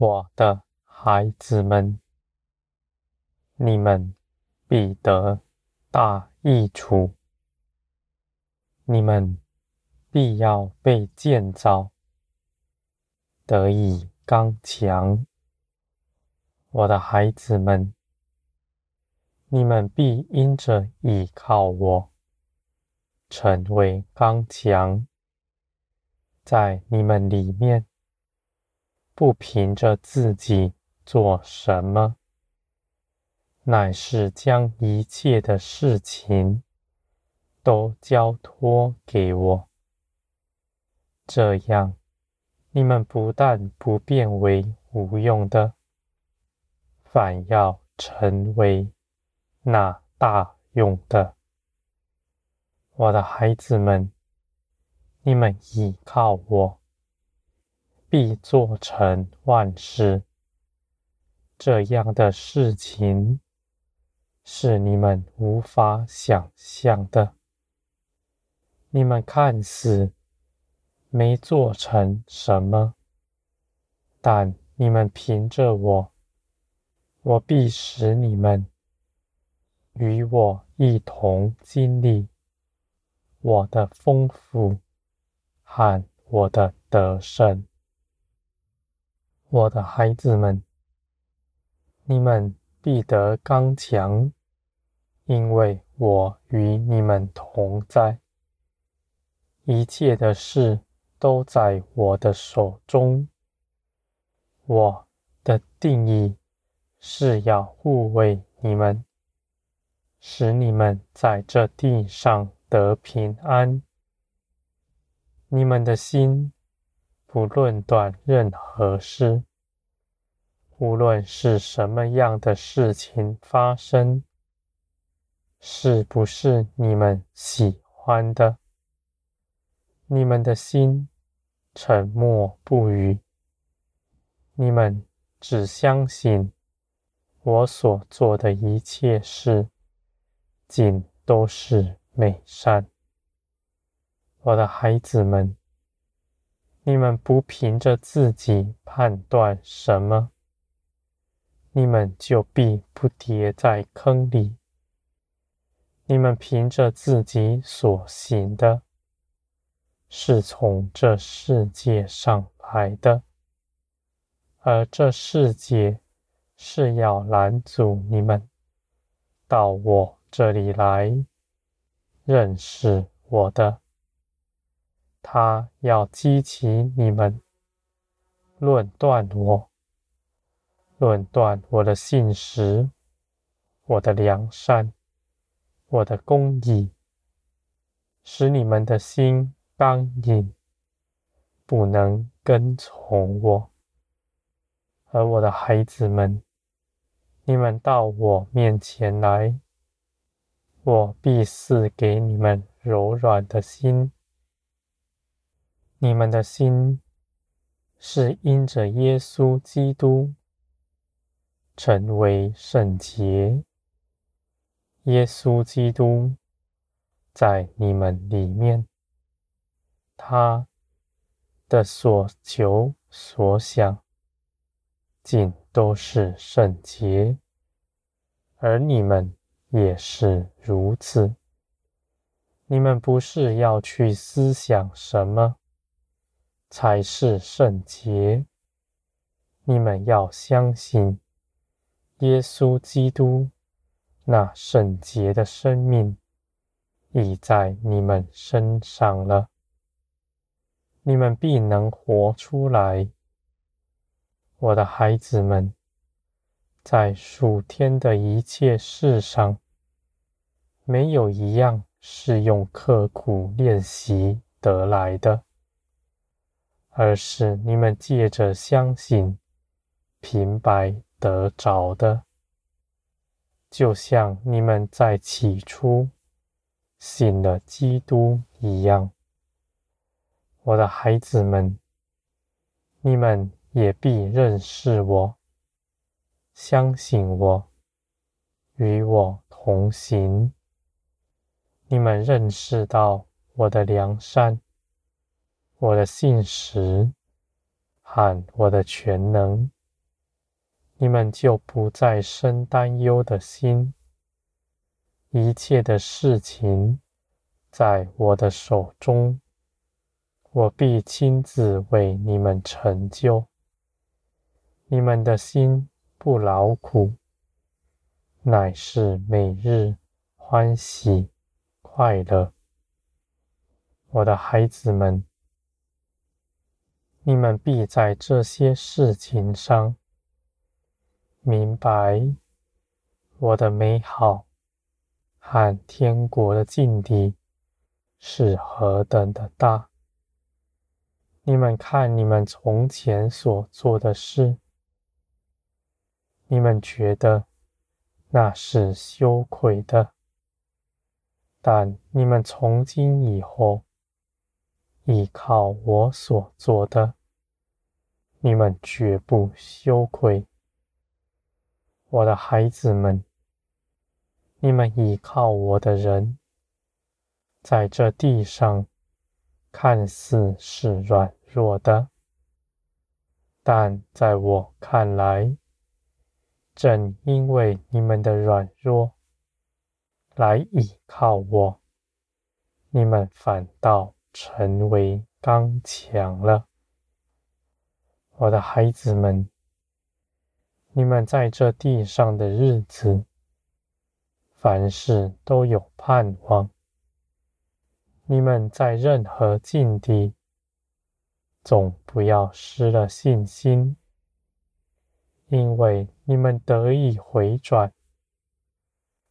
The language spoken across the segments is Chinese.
我的孩子们，你们必得大益处，你们必要被建造，得以刚强。我的孩子们，你们必因着倚靠我，成为刚强，在你们里面。不凭着自己做什么，乃是将一切的事情都交托给我。这样，你们不但不变为无用的，反要成为那大用的。我的孩子们，你们倚靠我。必做成万事，这样的事情是你们无法想象的。你们看似没做成什么，但你们凭着我，我必使你们与我一同经历我的丰富和我的得胜。我的孩子们，你们必得刚强，因为我与你们同在。一切的事都在我的手中。我的定义是要护卫你们，使你们在这地上得平安。你们的心。不论断任何事，无论是什么样的事情发生，是不是你们喜欢的，你们的心沉默不语，你们只相信我所做的一切事，尽都是美善。我的孩子们。你们不凭着自己判断什么，你们就必不跌在坑里。你们凭着自己所行的，是从这世界上来的，而这世界是要拦阻你们到我这里来认识我的。他要激起你们论断我，论断我的信实，我的良善，我的公义，使你们的心刚硬，不能跟从我。而我的孩子们，你们到我面前来，我必赐给你们柔软的心。你们的心是因着耶稣基督成为圣洁，耶稣基督在你们里面，他的所求所想尽都是圣洁，而你们也是如此。你们不是要去思想什么？才是圣洁。你们要相信耶稣基督那圣洁的生命已在你们身上了，你们必能活出来。我的孩子们，在属天的一切事上，没有一样是用刻苦练习得来的。而是你们借着相信，平白得着的，就像你们在起初信了基督一样。我的孩子们，你们也必认识我，相信我，与我同行。你们认识到我的良善。我的信实和我的全能，你们就不再生担忧的心。一切的事情在我的手中，我必亲自为你们成就。你们的心不劳苦，乃是每日欢喜快乐。我的孩子们，你们必在这些事情上明白我的美好和天国的境地是何等的大。你们看，你们从前所做的事，你们觉得那是羞愧的，但你们从今以后，依靠我所做的，你们绝不羞愧。我的孩子们，你们依靠我的人，在这地上看似是软弱的，但在我看来，正因为你们的软弱，来依靠我，你们反倒成为刚强了，我的孩子们，你们在这地上的日子，凡事都有盼望。你们在任何境地，总不要失了信心，因为你们得以回转，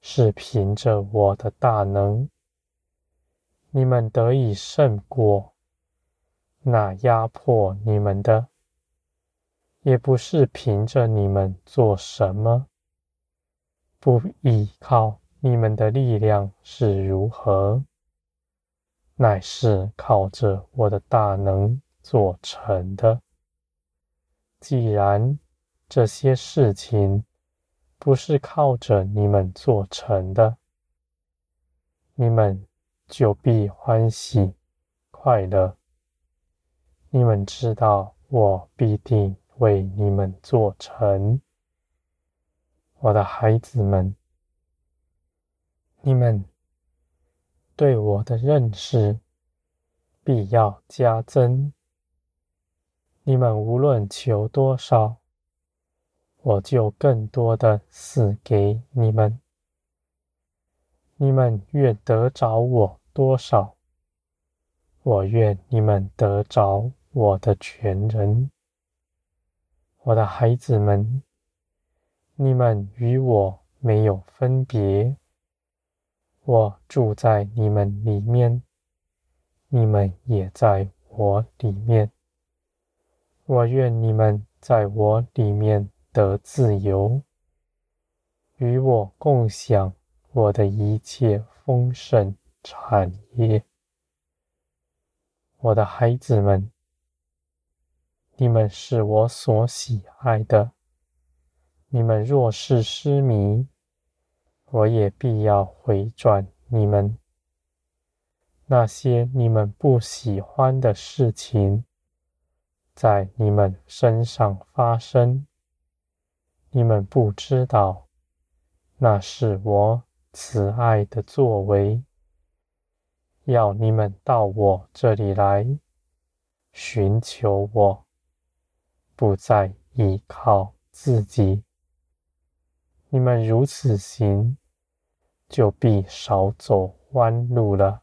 是凭着我的大能。你们得以胜过那压迫你们的，也不是凭着你们做什么，不依靠你们的力量是如何，乃是靠着我的大能做成的。既然这些事情不是靠着你们做成的，你们。就必欢喜快乐。你们知道，我必定为你们做成。我的孩子们，你们对我的认识必要加增。你们无论求多少，我就更多的赐给你们。你们愿得着我多少，我愿你们得着我的全人。我的孩子们，你们与我没有分别，我住在你们里面，你们也在我里面。我愿你们在我里面得自由，与我共享。我的一切丰盛产业，我的孩子们，你们是我所喜爱的。你们若是失迷，我也必要回转你们。那些你们不喜欢的事情，在你们身上发生，你们不知道，那是我。慈爱的作为，要你们到我这里来，寻求我，不再依靠自己。你们如此行，就必少走弯路了。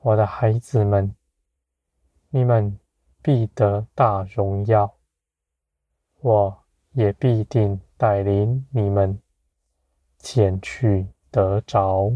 我的孩子们，你们必得大荣耀，我也必定带领你们。前去得着。